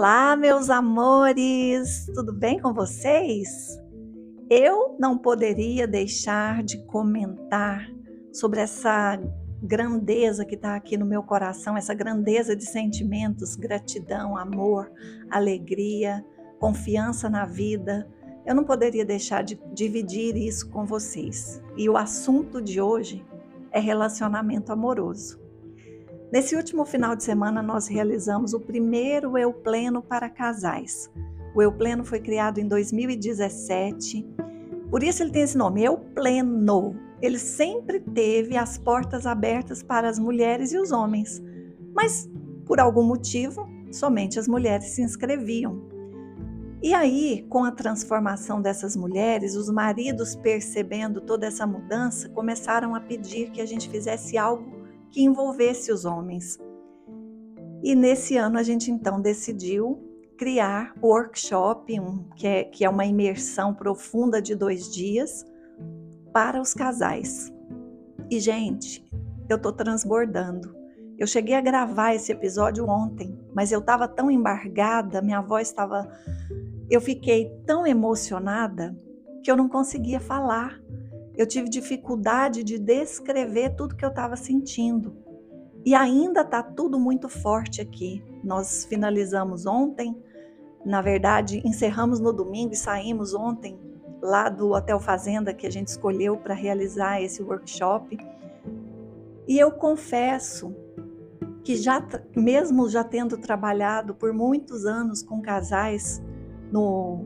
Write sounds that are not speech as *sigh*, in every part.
Olá, meus amores! Tudo bem com vocês? Eu não poderia deixar de comentar sobre essa grandeza que está aqui no meu coração, essa grandeza de sentimentos, gratidão, amor, alegria, confiança na vida. Eu não poderia deixar de dividir isso com vocês. E o assunto de hoje é relacionamento amoroso. Nesse último final de semana, nós realizamos o primeiro Eu Pleno para casais. O Eu Pleno foi criado em 2017, por isso ele tem esse nome, Eu Pleno. Ele sempre teve as portas abertas para as mulheres e os homens, mas por algum motivo, somente as mulheres se inscreviam. E aí, com a transformação dessas mulheres, os maridos percebendo toda essa mudança, começaram a pedir que a gente fizesse algo que envolvesse os homens. E nesse ano a gente então decidiu criar o workshop, um, que, é, que é uma imersão profunda de dois dias para os casais. E, gente, eu tô transbordando. Eu cheguei a gravar esse episódio ontem, mas eu estava tão embargada, minha voz estava. Eu fiquei tão emocionada que eu não conseguia falar eu tive dificuldade de descrever tudo que eu estava sentindo. E ainda está tudo muito forte aqui. Nós finalizamos ontem, na verdade, encerramos no domingo e saímos ontem lá do Hotel Fazenda que a gente escolheu para realizar esse workshop. E eu confesso que já mesmo já tendo trabalhado por muitos anos com casais no,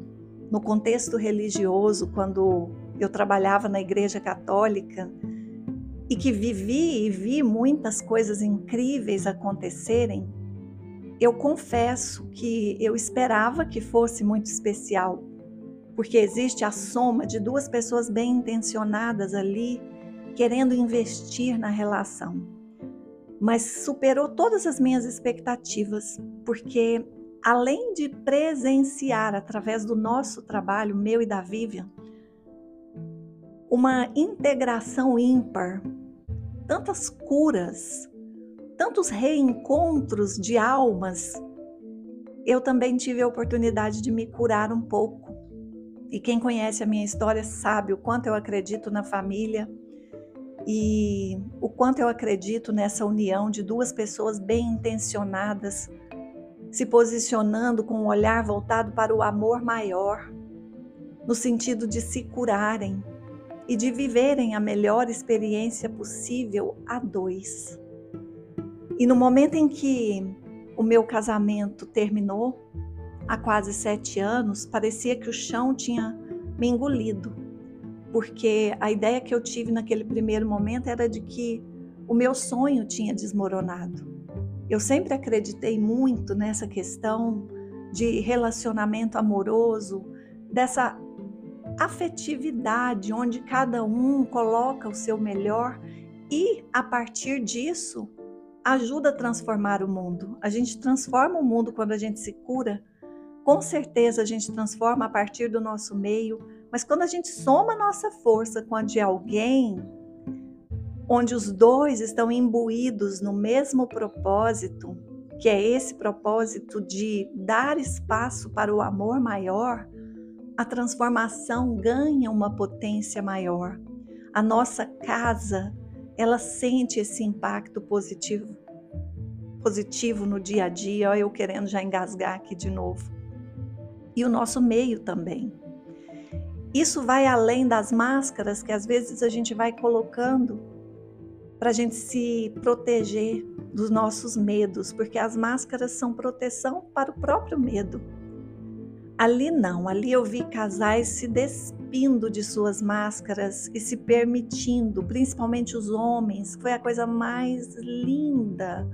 no contexto religioso, quando eu trabalhava na Igreja Católica e que vivi e vi muitas coisas incríveis acontecerem, eu confesso que eu esperava que fosse muito especial, porque existe a soma de duas pessoas bem intencionadas ali, querendo investir na relação. Mas superou todas as minhas expectativas, porque além de presenciar através do nosso trabalho, meu e da Vivian, uma integração ímpar, tantas curas, tantos reencontros de almas. Eu também tive a oportunidade de me curar um pouco. E quem conhece a minha história sabe o quanto eu acredito na família e o quanto eu acredito nessa união de duas pessoas bem intencionadas, se posicionando com um olhar voltado para o amor maior, no sentido de se curarem, e de viverem a melhor experiência possível a dois. E no momento em que o meu casamento terminou, há quase sete anos, parecia que o chão tinha me engolido, porque a ideia que eu tive naquele primeiro momento era de que o meu sonho tinha desmoronado. Eu sempre acreditei muito nessa questão de relacionamento amoroso, dessa afetividade, onde cada um coloca o seu melhor e, a partir disso, ajuda a transformar o mundo. A gente transforma o mundo quando a gente se cura. Com certeza a gente transforma a partir do nosso meio, mas quando a gente soma a nossa força com a de alguém, onde os dois estão imbuídos no mesmo propósito, que é esse propósito de dar espaço para o amor maior, a transformação ganha uma potência maior. A nossa casa, ela sente esse impacto positivo, positivo no dia a dia. Olha, eu querendo já engasgar aqui de novo. E o nosso meio também. Isso vai além das máscaras que às vezes a gente vai colocando para a gente se proteger dos nossos medos, porque as máscaras são proteção para o próprio medo. Ali não, ali eu vi casais se despindo de suas máscaras e se permitindo, principalmente os homens. Foi a coisa mais linda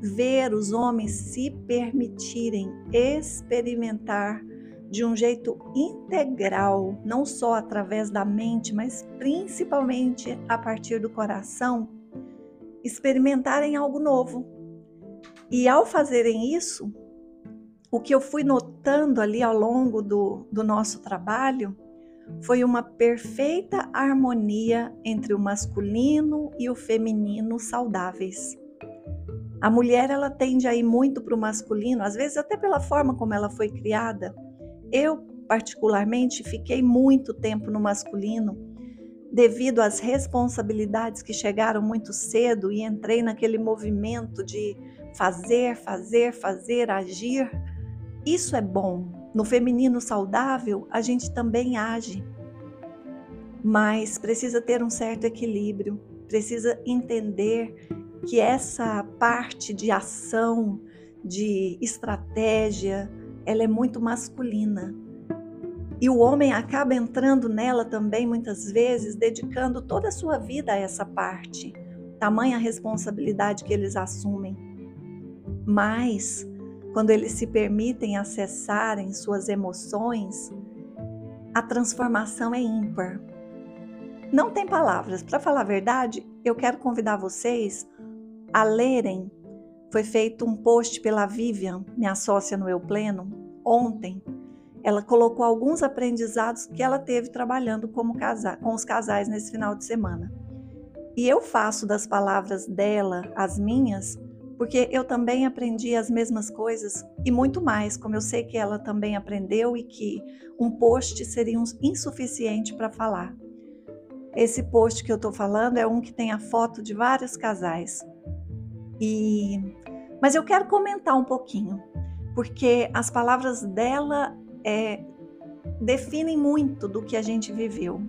ver os homens se permitirem experimentar de um jeito integral, não só através da mente, mas principalmente a partir do coração, experimentarem algo novo. E ao fazerem isso, o que eu fui notando ali ao longo do, do nosso trabalho foi uma perfeita harmonia entre o masculino e o feminino saudáveis. A mulher ela tende a ir muito para o masculino, às vezes até pela forma como ela foi criada. Eu particularmente fiquei muito tempo no masculino devido às responsabilidades que chegaram muito cedo e entrei naquele movimento de fazer, fazer, fazer, agir. Isso é bom. No feminino saudável, a gente também age, mas precisa ter um certo equilíbrio, precisa entender que essa parte de ação, de estratégia, ela é muito masculina. E o homem acaba entrando nela também muitas vezes, dedicando toda a sua vida a essa parte. Tamanha responsabilidade que eles assumem. Mas quando eles se permitem acessarem suas emoções, a transformação é ímpar. Não tem palavras. Para falar a verdade, eu quero convidar vocês a lerem. Foi feito um post pela Vivian, minha sócia no Eu Pleno, ontem. Ela colocou alguns aprendizados que ela teve trabalhando como casa, com os casais nesse final de semana. E eu faço das palavras dela as minhas, porque eu também aprendi as mesmas coisas e muito mais, como eu sei que ela também aprendeu e que um post seria insuficiente para falar. Esse post que eu estou falando é um que tem a foto de vários casais. E mas eu quero comentar um pouquinho, porque as palavras dela é, definem muito do que a gente viveu.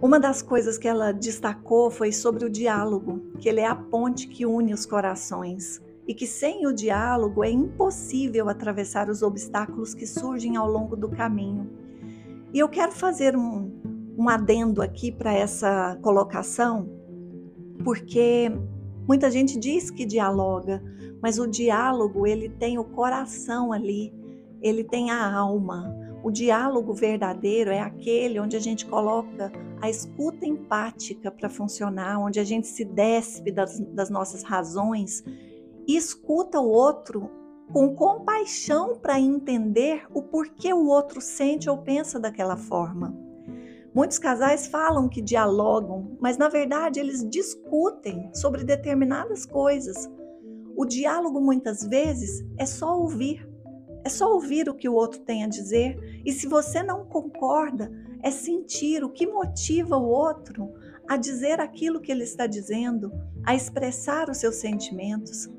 Uma das coisas que ela destacou foi sobre o diálogo, que ele é a ponte que une os corações e que sem o diálogo é impossível atravessar os obstáculos que surgem ao longo do caminho. E eu quero fazer um, um adendo aqui para essa colocação, porque Muita gente diz que dialoga, mas o diálogo ele tem o coração ali, ele tem a alma. O diálogo verdadeiro é aquele onde a gente coloca a escuta empática para funcionar, onde a gente se despe das, das nossas razões e escuta o outro com compaixão para entender o porquê o outro sente ou pensa daquela forma. Muitos casais falam que dialogam, mas na verdade eles discutem sobre determinadas coisas. O diálogo muitas vezes é só ouvir. É só ouvir o que o outro tem a dizer, e se você não concorda, é sentir o que motiva o outro a dizer aquilo que ele está dizendo, a expressar os seus sentimentos.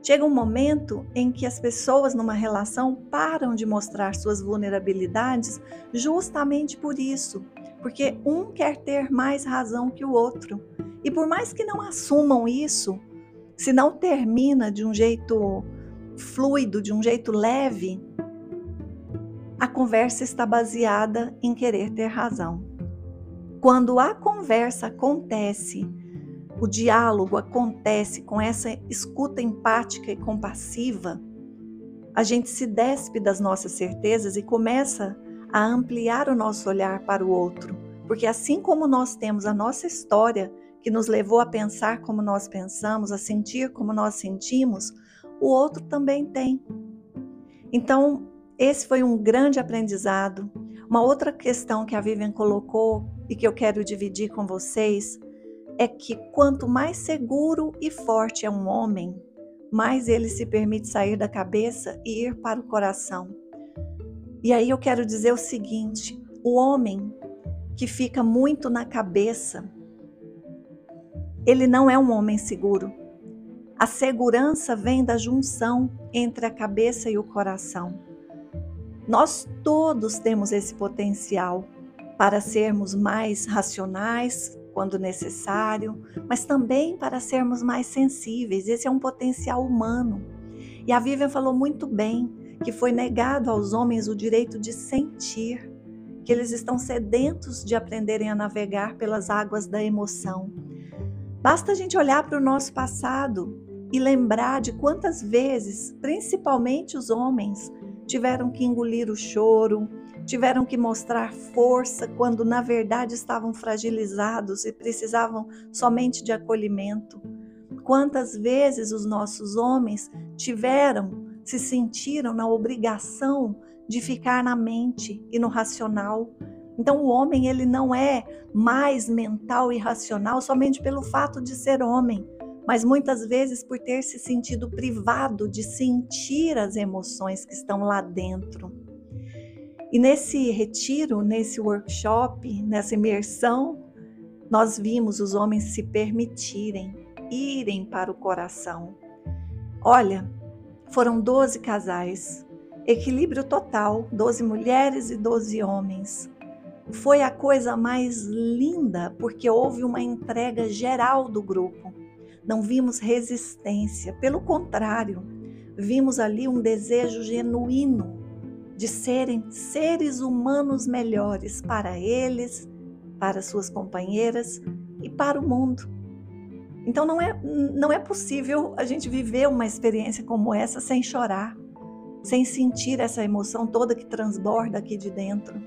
Chega um momento em que as pessoas numa relação param de mostrar suas vulnerabilidades justamente por isso, porque um quer ter mais razão que o outro. E por mais que não assumam isso, se não termina de um jeito fluido, de um jeito leve, a conversa está baseada em querer ter razão. Quando a conversa acontece o diálogo acontece com essa escuta empática e compassiva, a gente se despe das nossas certezas e começa a ampliar o nosso olhar para o outro. Porque assim como nós temos a nossa história que nos levou a pensar como nós pensamos, a sentir como nós sentimos, o outro também tem. Então, esse foi um grande aprendizado. Uma outra questão que a Vivian colocou e que eu quero dividir com vocês é que quanto mais seguro e forte é um homem, mais ele se permite sair da cabeça e ir para o coração. E aí eu quero dizer o seguinte: o homem que fica muito na cabeça, ele não é um homem seguro. A segurança vem da junção entre a cabeça e o coração. Nós todos temos esse potencial para sermos mais racionais, quando necessário, mas também para sermos mais sensíveis. Esse é um potencial humano. E a Vivian falou muito bem que foi negado aos homens o direito de sentir, que eles estão sedentos de aprenderem a navegar pelas águas da emoção. Basta a gente olhar para o nosso passado e lembrar de quantas vezes, principalmente os homens, tiveram que engolir o choro, tiveram que mostrar força quando na verdade estavam fragilizados e precisavam somente de acolhimento. Quantas vezes os nossos homens tiveram, se sentiram na obrigação de ficar na mente e no racional. Então o homem ele não é mais mental e racional somente pelo fato de ser homem, mas muitas vezes por ter se sentido privado de sentir as emoções que estão lá dentro. E nesse retiro, nesse workshop, nessa imersão, nós vimos os homens se permitirem irem para o coração. Olha, foram 12 casais, equilíbrio total, 12 mulheres e 12 homens. Foi a coisa mais linda porque houve uma entrega geral do grupo. Não vimos resistência, pelo contrário, vimos ali um desejo genuíno de serem seres humanos melhores para eles, para suas companheiras e para o mundo. Então não é, não é possível a gente viver uma experiência como essa sem chorar, sem sentir essa emoção toda que transborda aqui de dentro.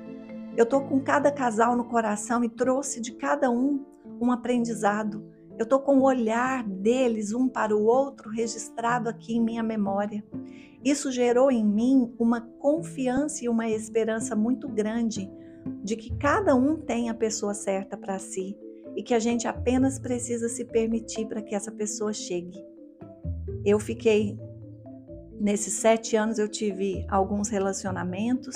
Eu estou com cada casal no coração e trouxe de cada um um aprendizado. Eu estou com o olhar deles um para o outro registrado aqui em minha memória. Isso gerou em mim uma confiança e uma esperança muito grande de que cada um tem a pessoa certa para si e que a gente apenas precisa se permitir para que essa pessoa chegue. Eu fiquei, nesses sete anos, eu tive alguns relacionamentos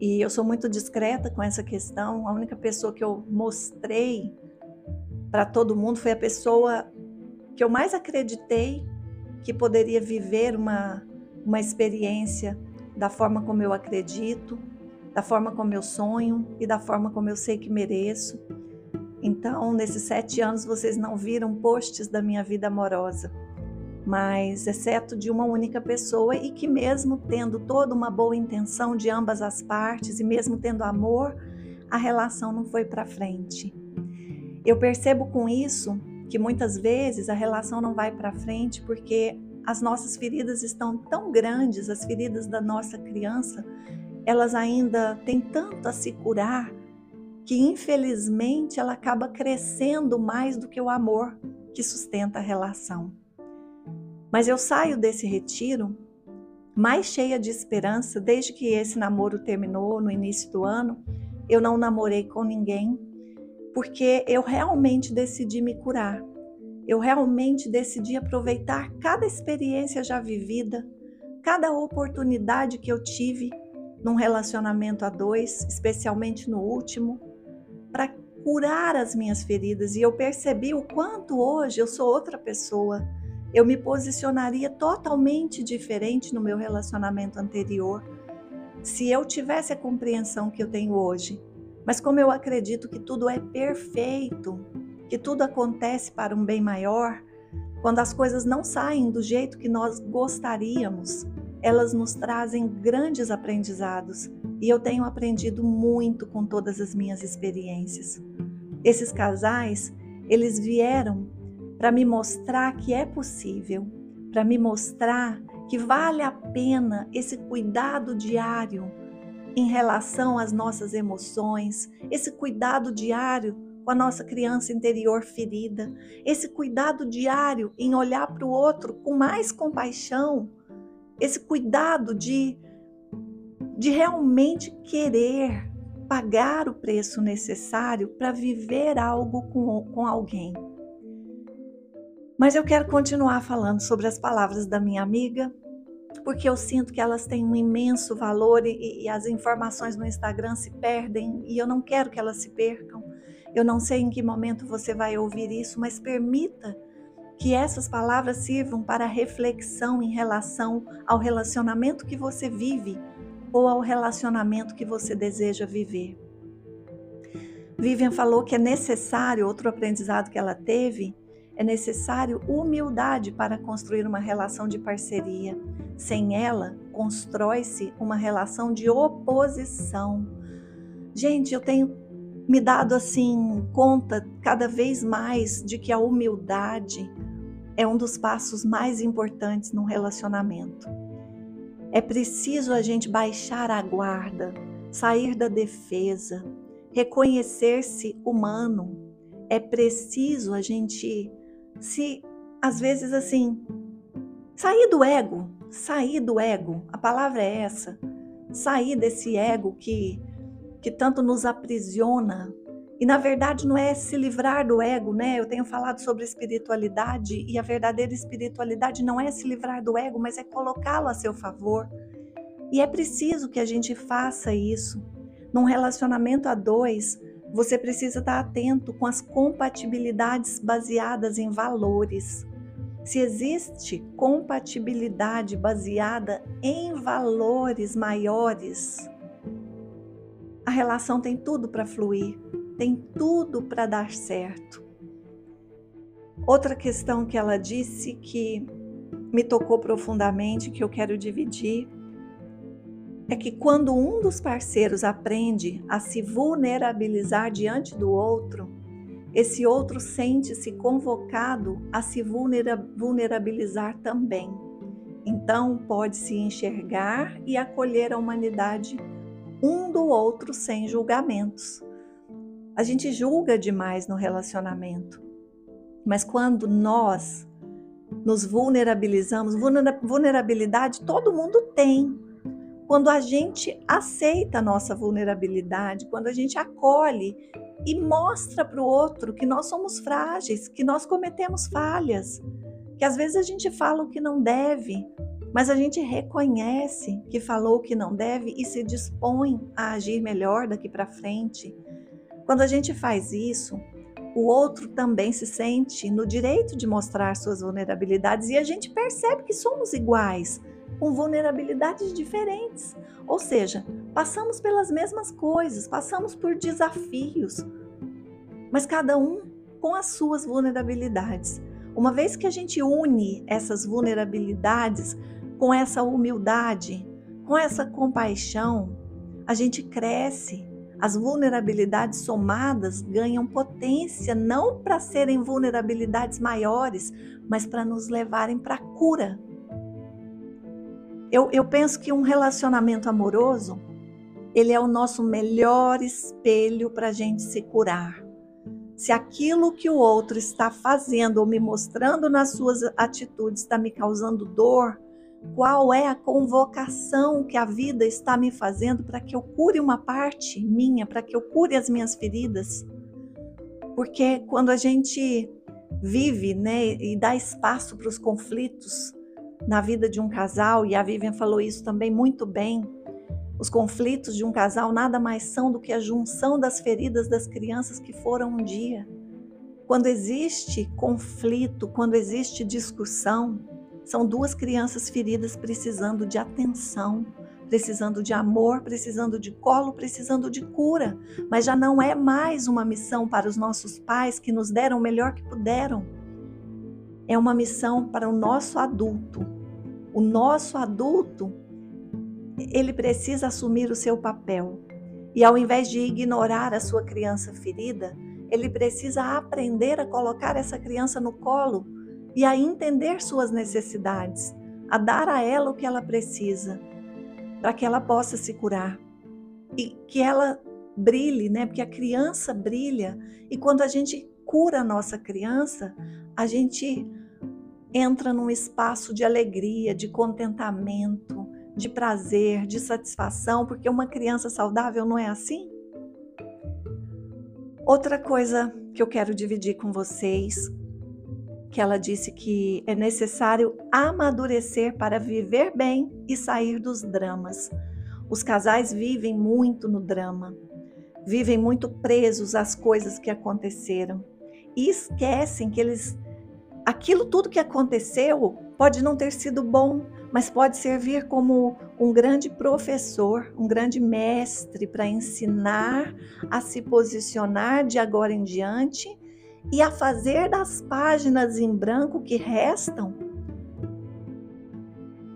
e eu sou muito discreta com essa questão. A única pessoa que eu mostrei para todo mundo foi a pessoa que eu mais acreditei que poderia viver uma, uma experiência da forma como eu acredito da forma como eu sonho e da forma como eu sei que mereço. Então, nesses sete anos, vocês não viram posts da minha vida amorosa, mas exceto de uma única pessoa e que, mesmo tendo toda uma boa intenção de ambas as partes e mesmo tendo amor, a relação não foi para frente. Eu percebo com isso que muitas vezes a relação não vai para frente porque as nossas feridas estão tão grandes, as feridas da nossa criança, elas ainda têm tanto a se curar que infelizmente ela acaba crescendo mais do que o amor que sustenta a relação. Mas eu saio desse retiro mais cheia de esperança desde que esse namoro terminou no início do ano. Eu não namorei com ninguém porque eu realmente decidi me curar. Eu realmente decidi aproveitar cada experiência já vivida, cada oportunidade que eu tive num relacionamento a dois, especialmente no último, para curar as minhas feridas e eu percebi o quanto hoje eu sou outra pessoa. Eu me posicionaria totalmente diferente no meu relacionamento anterior se eu tivesse a compreensão que eu tenho hoje. Mas como eu acredito que tudo é perfeito, que tudo acontece para um bem maior, quando as coisas não saem do jeito que nós gostaríamos, elas nos trazem grandes aprendizados e eu tenho aprendido muito com todas as minhas experiências. Esses casais, eles vieram para me mostrar que é possível, para me mostrar que vale a pena esse cuidado diário em relação às nossas emoções, esse cuidado diário com a nossa criança interior ferida, esse cuidado diário em olhar para o outro com mais compaixão esse cuidado de, de realmente querer pagar o preço necessário para viver algo com, com alguém. Mas eu quero continuar falando sobre as palavras da minha amiga, porque eu sinto que elas têm um imenso valor e, e, as informações no Instagram se perdem e eu não quero que elas se percam. Eu não sei em que momento você vai ouvir isso, mas permita que essas palavras sirvam para reflexão em relação ao relacionamento que você vive ou ao relacionamento que você deseja viver. Vivian falou que é necessário, outro aprendizado que ela teve, é necessário humildade para construir uma relação de parceria. Sem ela, constrói-se uma relação de oposição. Gente, eu tenho me dado assim conta cada vez mais de que a humildade é um dos passos mais importantes no relacionamento. É preciso a gente baixar a guarda, sair da defesa, reconhecer-se humano. É preciso a gente se, às vezes, assim, sair do ego, sair do ego. A palavra é essa. Sair desse ego que que tanto nos aprisiona E na verdade não é se livrar do ego, né? Eu tenho falado sobre espiritualidade e a verdadeira espiritualidade não é se livrar do ego, mas é colocá-lo a seu favor. E é preciso que a gente faça isso. Num relacionamento a dois, você precisa estar atento com as compatibilidades baseadas em valores. Se existe compatibilidade baseada em valores maiores, a relação tem tudo para fluir, tem tudo para dar certo. Outra questão que ela disse que me tocou profundamente, que eu quero dividir, é que quando um dos parceiros aprende a se vulnerabilizar diante do outro, esse outro sente-se convocado a se vulnerabilizar também. Então, pode se enxergar e acolher a humanidade um do outro sem julgamentos. A gente julga demais no relacionamento, mas quando nós nos vulnerabilizamos, vulnerabilidade todo mundo tem, quando a gente aceita a nossa vulnerabilidade, quando a gente acolhe e mostra para o outro que nós somos frágeis, que nós cometemos falhas, que às vezes a gente fala o que não deve, mas a gente reconhece que falou o que não deve e se dispõe a agir melhor daqui para frente. Quando a gente faz isso, o outro também se sente no direito de mostrar suas vulnerabilidades e a gente percebe que somos iguais com vulnerabilidades diferentes. Ou seja, passamos pelas mesmas coisas, passamos por desafios, mas cada um com as suas vulnerabilidades. Uma vez que a gente une essas vulnerabilidades com essa humildade, com essa compaixão, a gente cresce. As vulnerabilidades somadas ganham potência não para serem vulnerabilidades maiores, mas para nos levarem para a cura, eu, eu penso que um relacionamento amoroso, ele é o nosso melhor espelho para a gente se curar. Se aquilo que o outro está fazendo ou me mostrando nas suas atitudes está me causando dor, qual é a convocação que a vida está me fazendo para que eu cure uma parte minha, para que eu cure as minhas feridas? Porque quando a gente vive né, e dá espaço para os conflitos, na vida de um casal, e a Vivian falou isso também muito bem. Os conflitos de um casal nada mais são do que a junção das feridas das crianças que foram um dia. Quando existe conflito, quando existe discussão, são duas crianças feridas precisando de atenção, precisando de amor, precisando de colo, precisando de cura. Mas já não é mais uma missão para os nossos pais que nos deram o melhor que puderam é uma missão para o nosso adulto. O nosso adulto, ele precisa assumir o seu papel. E ao invés de ignorar a sua criança ferida, ele precisa aprender a colocar essa criança no colo e a entender suas necessidades, a dar a ela o que ela precisa, para que ela possa se curar e que ela brilhe, né? Porque a criança brilha e quando a gente cura a nossa criança, a gente entra num espaço de alegria, de contentamento, de prazer, de satisfação, porque uma criança saudável não é assim? Outra coisa que eu quero dividir com vocês, que ela disse que é necessário amadurecer para viver bem e sair dos dramas. Os casais vivem muito no drama, vivem muito presos às coisas que aconteceram e esquecem que eles aquilo tudo que aconteceu pode não ter sido bom, mas pode servir como um grande professor, um grande mestre para ensinar a se posicionar de agora em diante e a fazer das páginas em branco que restam,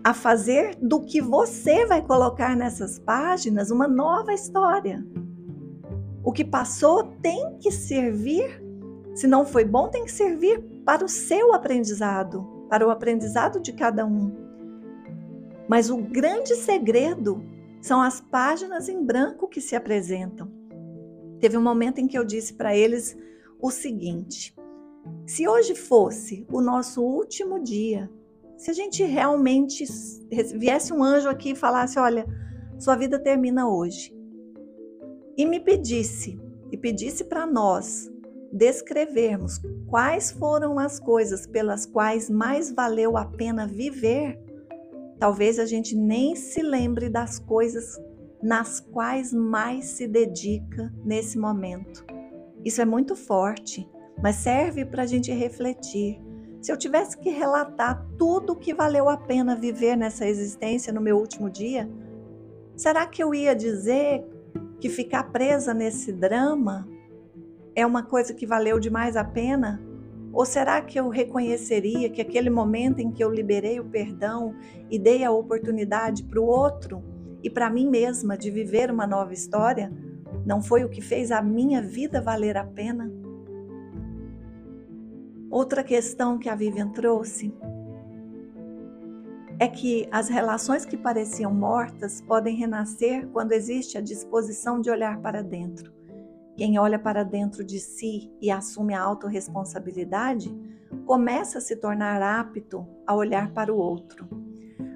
a fazer do que você vai colocar nessas páginas uma nova história. O que passou tem que servir, se não foi bom, tem que servir para o seu aprendizado, para o aprendizado de cada um. Mas o grande segredo são as páginas em branco que se apresentam. Teve um momento em que eu disse para eles o seguinte: se hoje fosse o nosso último dia, se a gente realmente viesse um anjo aqui e falasse: olha, sua vida termina hoje, e me pedisse e pedisse para nós descrevermos quais foram as coisas pelas quais mais valeu a pena viver, talvez a gente nem se lembre das coisas nas quais mais se dedica nesse momento. Isso é muito forte, mas serve para a gente refletir. Se eu tivesse que relatar tudo o que valeu a pena viver nessa existência no meu último dia, será que eu ia dizer que ficar presa nesse drama é uma coisa que valeu demais a pena? Ou será que eu reconheceria que aquele momento em que eu liberei o perdão e dei a oportunidade para o outro e para mim mesma de viver uma nova história não foi o que fez a minha vida valer a pena? Outra questão que a Vivian trouxe é que as relações que pareciam mortas podem renascer quando existe a disposição de olhar para dentro. Quem olha para dentro de si e assume a autorresponsabilidade começa a se tornar apto a olhar para o outro.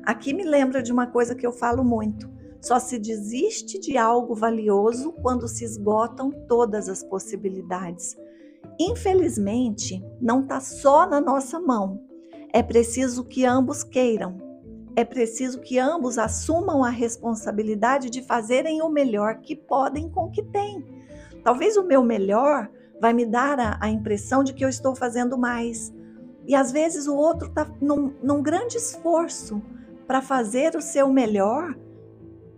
Aqui me lembra de uma coisa que eu falo muito. Só se desiste de algo valioso quando se esgotam todas as possibilidades. Infelizmente, não está só na nossa mão. É preciso que ambos queiram. É preciso que ambos assumam a responsabilidade de fazerem o melhor que podem com o que têm. Talvez o meu melhor vai me dar a, a impressão de que eu estou fazendo mais. E às vezes o outro está num, num grande esforço para fazer o seu melhor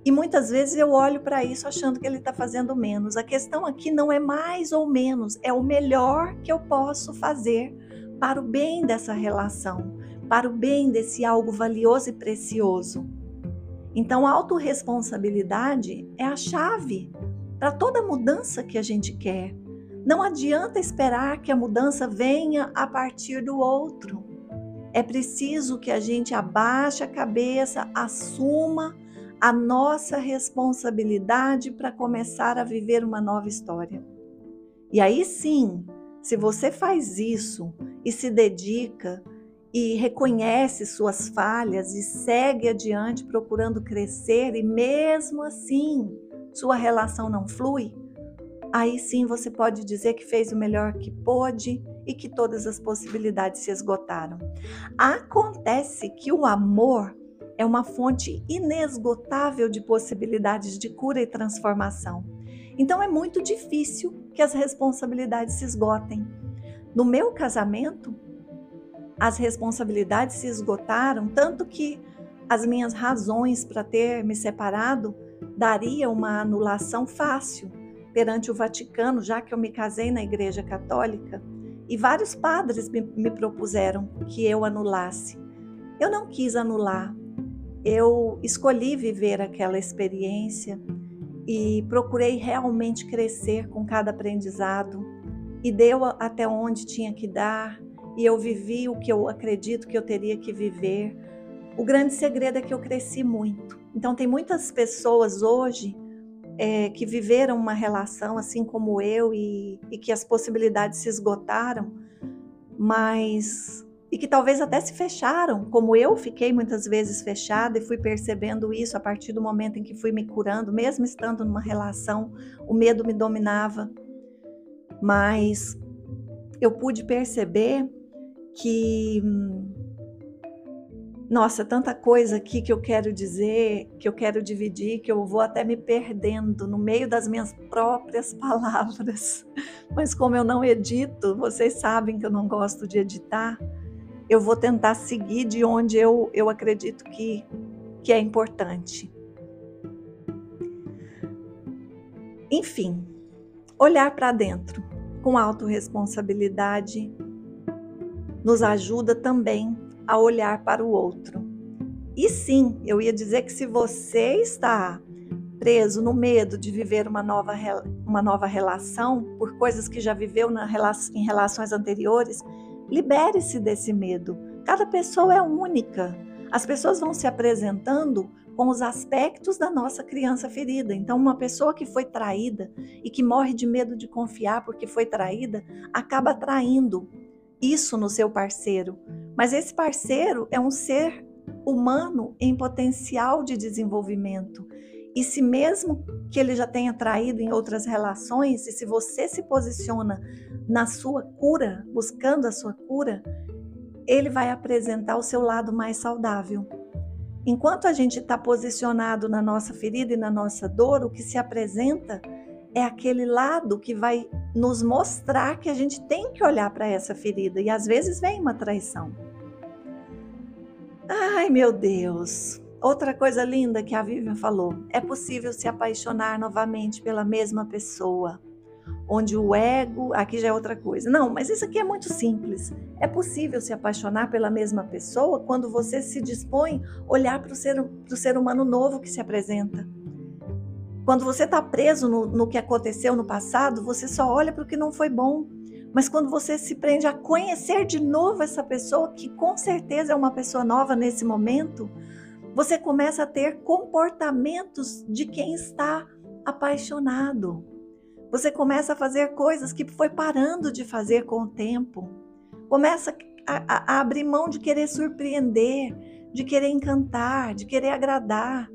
e muitas vezes eu olho para isso achando que ele está fazendo menos. A questão aqui não é mais ou menos, é o melhor que eu posso fazer para o bem dessa relação, para o bem desse algo valioso e precioso. Então, a autorresponsabilidade é a chave para toda mudança que a gente quer. Não adianta esperar que a mudança venha a partir do outro. É preciso que a gente abaixe a cabeça, assuma a nossa responsabilidade para começar a viver uma nova história. E aí sim, se você faz isso e se dedica e reconhece suas falhas e segue adiante procurando crescer e mesmo assim sua relação não flui, aí sim você pode dizer que fez o melhor que pôde e que todas as possibilidades se esgotaram. Acontece que o amor é uma fonte inesgotável de possibilidades de cura e transformação. Então é muito difícil que as responsabilidades se esgotem. No meu casamento, as responsabilidades se esgotaram, tanto que as minhas razões para ter me separado daria uma anulação fácil perante o Vaticano, já que eu me casei na Igreja Católica, e vários padres me, me propuseram que eu anulasse. Eu não quis anular, eu escolhi viver aquela experiência e procurei realmente crescer com cada aprendizado e deu até onde tinha que dar e eu vivi o que eu acredito que eu teria que viver. O grande segredo é que eu cresci muito. Então tem muitas pessoas hoje é, que viveram uma relação assim como eu e, e que as possibilidades se esgotaram, mas e que talvez até se fecharam, como eu fiquei muitas vezes fechada e fui percebendo isso a partir do momento em que fui me curando, mesmo estando numa relação, o medo me dominava. Mas eu pude perceber que nossa, tanta coisa aqui que eu quero dizer, que eu quero dividir, que eu vou até me perdendo no meio das minhas próprias *laughs* palavras. Mas como eu não edito, vocês sabem que eu não gosto de editar, eu vou tentar seguir de onde eu, eu acredito que, que é importante. Enfim, olhar para dentro com autorresponsabilidade nos ajuda também a olhar para o outro. E sim, eu ia dizer que se você está preso no medo de viver uma nova, uma nova relação por coisas que já viveu na, em relações anteriores, Libere-se desse medo. Cada pessoa é única. As pessoas vão se apresentando com os aspectos da nossa criança ferida. Então, uma pessoa que foi traída e que morre de medo de confiar porque foi traída, acaba traindo isso no seu parceiro. Mas esse parceiro é um ser humano em potencial de desenvolvimento. E se mesmo que ele já tenha traído em outras relações, e se você se posiciona na sua cura, buscando a sua cura, ele vai apresentar o seu lado mais saudável. Enquanto a gente está posicionado na nossa ferida e na nossa dor, o que se apresenta é aquele lado que vai nos mostrar que a gente tem que olhar para essa ferida. E às vezes vem uma traição. Ai, meu Deus! Outra coisa linda que a Vivian falou: é possível se apaixonar novamente pela mesma pessoa onde o ego, aqui já é outra coisa. Não, mas isso aqui é muito simples. É possível se apaixonar pela mesma pessoa quando você se dispõe a olhar para o ser, ser humano novo que se apresenta. Quando você está preso no, no que aconteceu no passado, você só olha para o que não foi bom. Mas quando você se prende a conhecer de novo essa pessoa, que com certeza é uma pessoa nova nesse momento, você começa a ter comportamentos de quem está apaixonado. Você começa a fazer coisas que foi parando de fazer com o tempo. Começa a, a, a abrir mão de querer surpreender, de querer encantar, de querer agradar.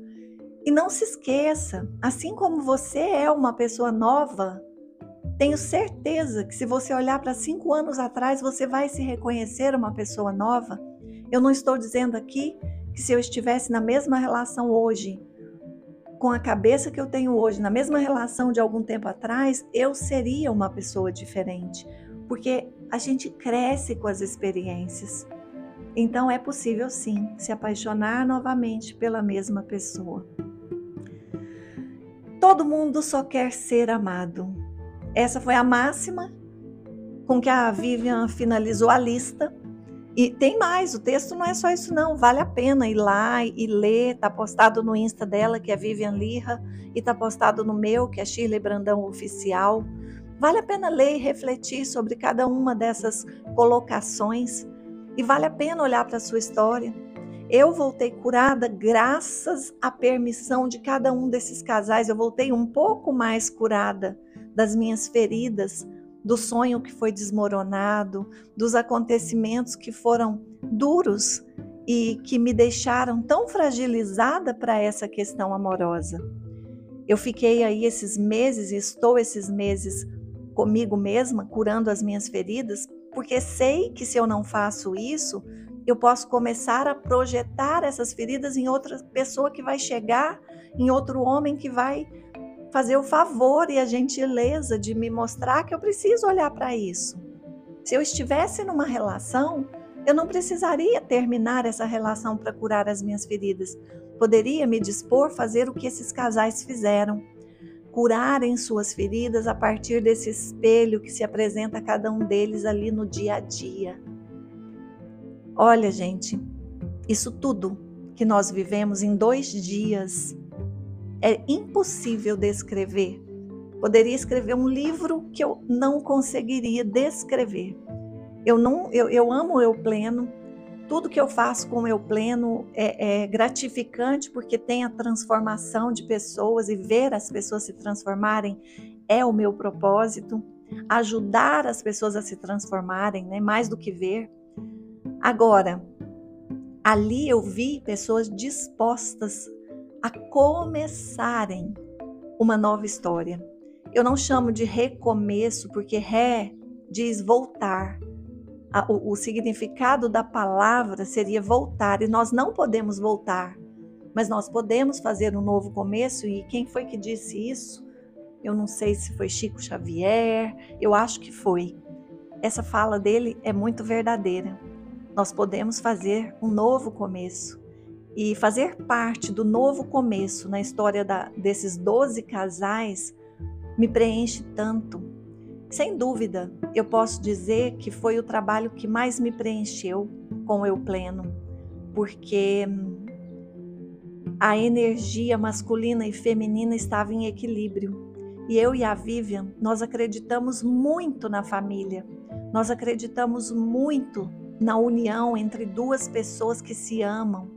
E não se esqueça, assim como você é uma pessoa nova, tenho certeza que se você olhar para cinco anos atrás, você vai se reconhecer uma pessoa nova. Eu não estou dizendo aqui que se eu estivesse na mesma relação hoje, com a cabeça que eu tenho hoje, na mesma relação de algum tempo atrás, eu seria uma pessoa diferente, porque a gente cresce com as experiências. Então é possível sim se apaixonar novamente pela mesma pessoa. Todo mundo só quer ser amado. Essa foi a máxima com que a Vivian finalizou a lista e tem mais, o texto não é só isso não, vale a pena ir lá e ler, tá postado no Insta dela, que é Vivian Lirra, e tá postado no meu, que é Shirley Brandão Oficial. Vale a pena ler e refletir sobre cada uma dessas colocações e vale a pena olhar para a sua história. Eu voltei curada graças à permissão de cada um desses casais. Eu voltei um pouco mais curada das minhas feridas, do sonho que foi desmoronado, dos acontecimentos que foram duros e que me deixaram tão fragilizada para essa questão amorosa. Eu fiquei aí esses meses estou esses meses comigo mesma, curando as minhas feridas, porque sei que se eu não faço isso, eu posso começar a projetar essas feridas em outra pessoa que vai chegar, em outro homem que vai fazer o favor e a gentileza de me mostrar que eu preciso olhar para isso. Se eu estivesse numa relação, eu não precisaria terminar essa relação para curar as minhas feridas. Poderia me dispor fazer o que esses casais fizeram, curarem suas feridas a partir desse espelho que se apresenta a cada um deles ali no dia a dia. Olha, gente, isso tudo que nós vivemos em dois dias é impossível descrever. Poderia escrever um livro que eu não conseguiria descrever. Eu não, eu, eu amo eu pleno. Tudo que eu faço com o eu pleno é, é gratificante porque tem a transformação de pessoas e ver as pessoas se transformarem é o meu propósito. Ajudar as pessoas a se transformarem, né? Mais do que ver. Agora, ali eu vi pessoas dispostas a começarem uma nova história. Eu não chamo de recomeço, porque ré diz voltar. O, o, significado da palavra seria voltar, e nós não podemos voltar, mas nós podemos fazer um novo começo. E quem foi que disse isso? Eu não sei se foi Chico Xavier, eu acho que foi. Essa fala dele é muito verdadeira. Nós podemos fazer um novo começo. E fazer parte do novo começo na história da, desses 12 casais me preenche tanto. Sem dúvida, eu posso dizer que foi o trabalho que mais me preencheu com eu pleno, porque a energia masculina e feminina estava em equilíbrio. E eu e a Vivian, nós acreditamos muito na família. Nós acreditamos muito na união entre duas pessoas que se amam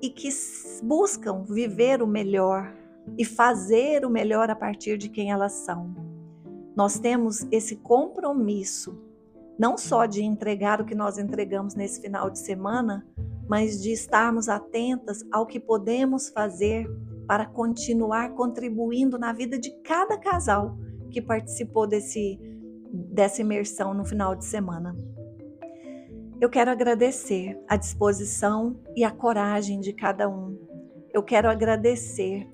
e que buscam viver o melhor e fazer o melhor a partir de quem elas são. Nós temos esse compromisso, não só de entregar o que nós entregamos nesse final de semana, mas de estarmos atentas ao que podemos fazer para continuar contribuindo na vida de cada casal que participou desse, dessa imersão no final de semana. Eu quero agradecer a disposição e a coragem de cada um. Eu quero agradecer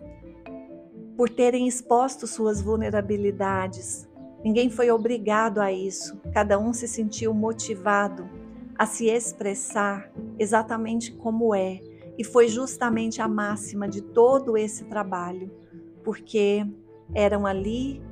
por terem exposto suas vulnerabilidades. Ninguém foi obrigado a isso, cada um se sentiu motivado a se expressar exatamente como é, e foi justamente a máxima de todo esse trabalho, porque eram ali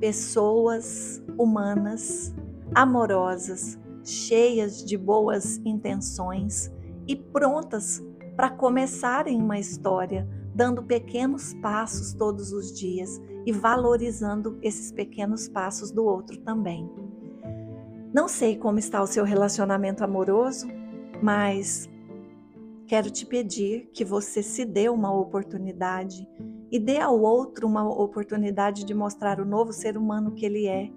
pessoas humanas, amorosas, cheias de boas intenções e prontas para começarem uma história, dando pequenos passos todos os dias e valorizando esses pequenos passos do outro também. Não sei como está o seu relacionamento amoroso, mas quero te pedir que você se dê uma oportunidade e dê ao outro uma oportunidade de mostrar o novo ser humano que ele é.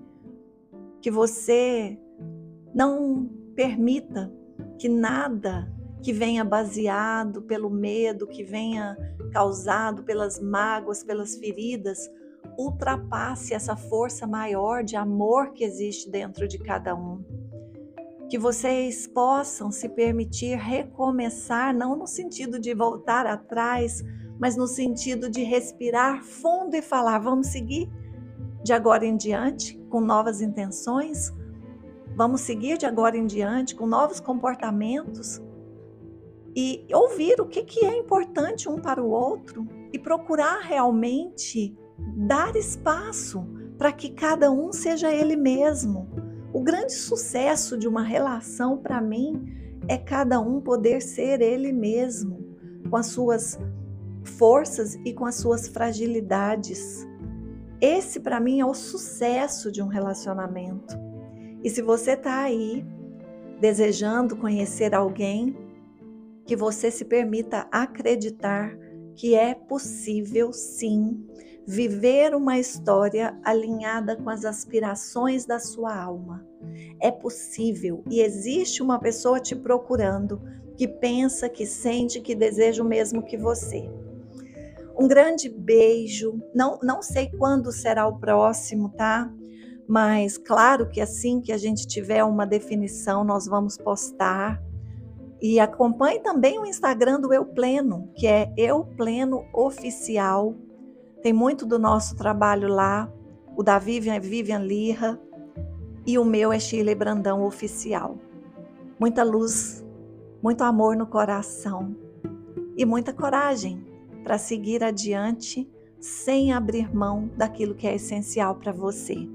Que você não permita que nada que venha baseado pelo medo, que venha causado pelas mágoas, pelas feridas, ultrapasse essa força maior de amor que existe dentro de cada um que vocês possam se permitir recomeçar, não no sentido de voltar atrás, mas no sentido de respirar fundo e falar: vamos seguir de agora em diante com novas intenções? Vamos seguir de agora em diante com novos comportamentos? E ouvir o que, que é importante um para o outro e procurar realmente dar espaço para que cada um seja ele mesmo o grande sucesso de uma relação, para mim, é cada um poder ser ele mesmo, com as suas forças e com as suas fragilidades. Esse, para mim, é o sucesso de um relacionamento. E se você está aí desejando conhecer alguém, que você se permita acreditar que é possível, sim, viver uma história alinhada com as aspirações da sua alma. É possível e existe uma pessoa te procurando que pensa, que sente, que deseja o mesmo que você. Um grande beijo. Não, não sei quando será o próximo, tá? Mas claro que assim que a gente tiver uma definição, nós vamos postar. E acompanhe também o Instagram do Eu Pleno, que é Eu Pleno Oficial. Tem muito do nosso trabalho lá. O da Vivian é Vivian Lirra e o meu é Chile Brandão Oficial. Muita luz, muito amor no coração e muita coragem para seguir adiante sem abrir mão daquilo que é essencial para você.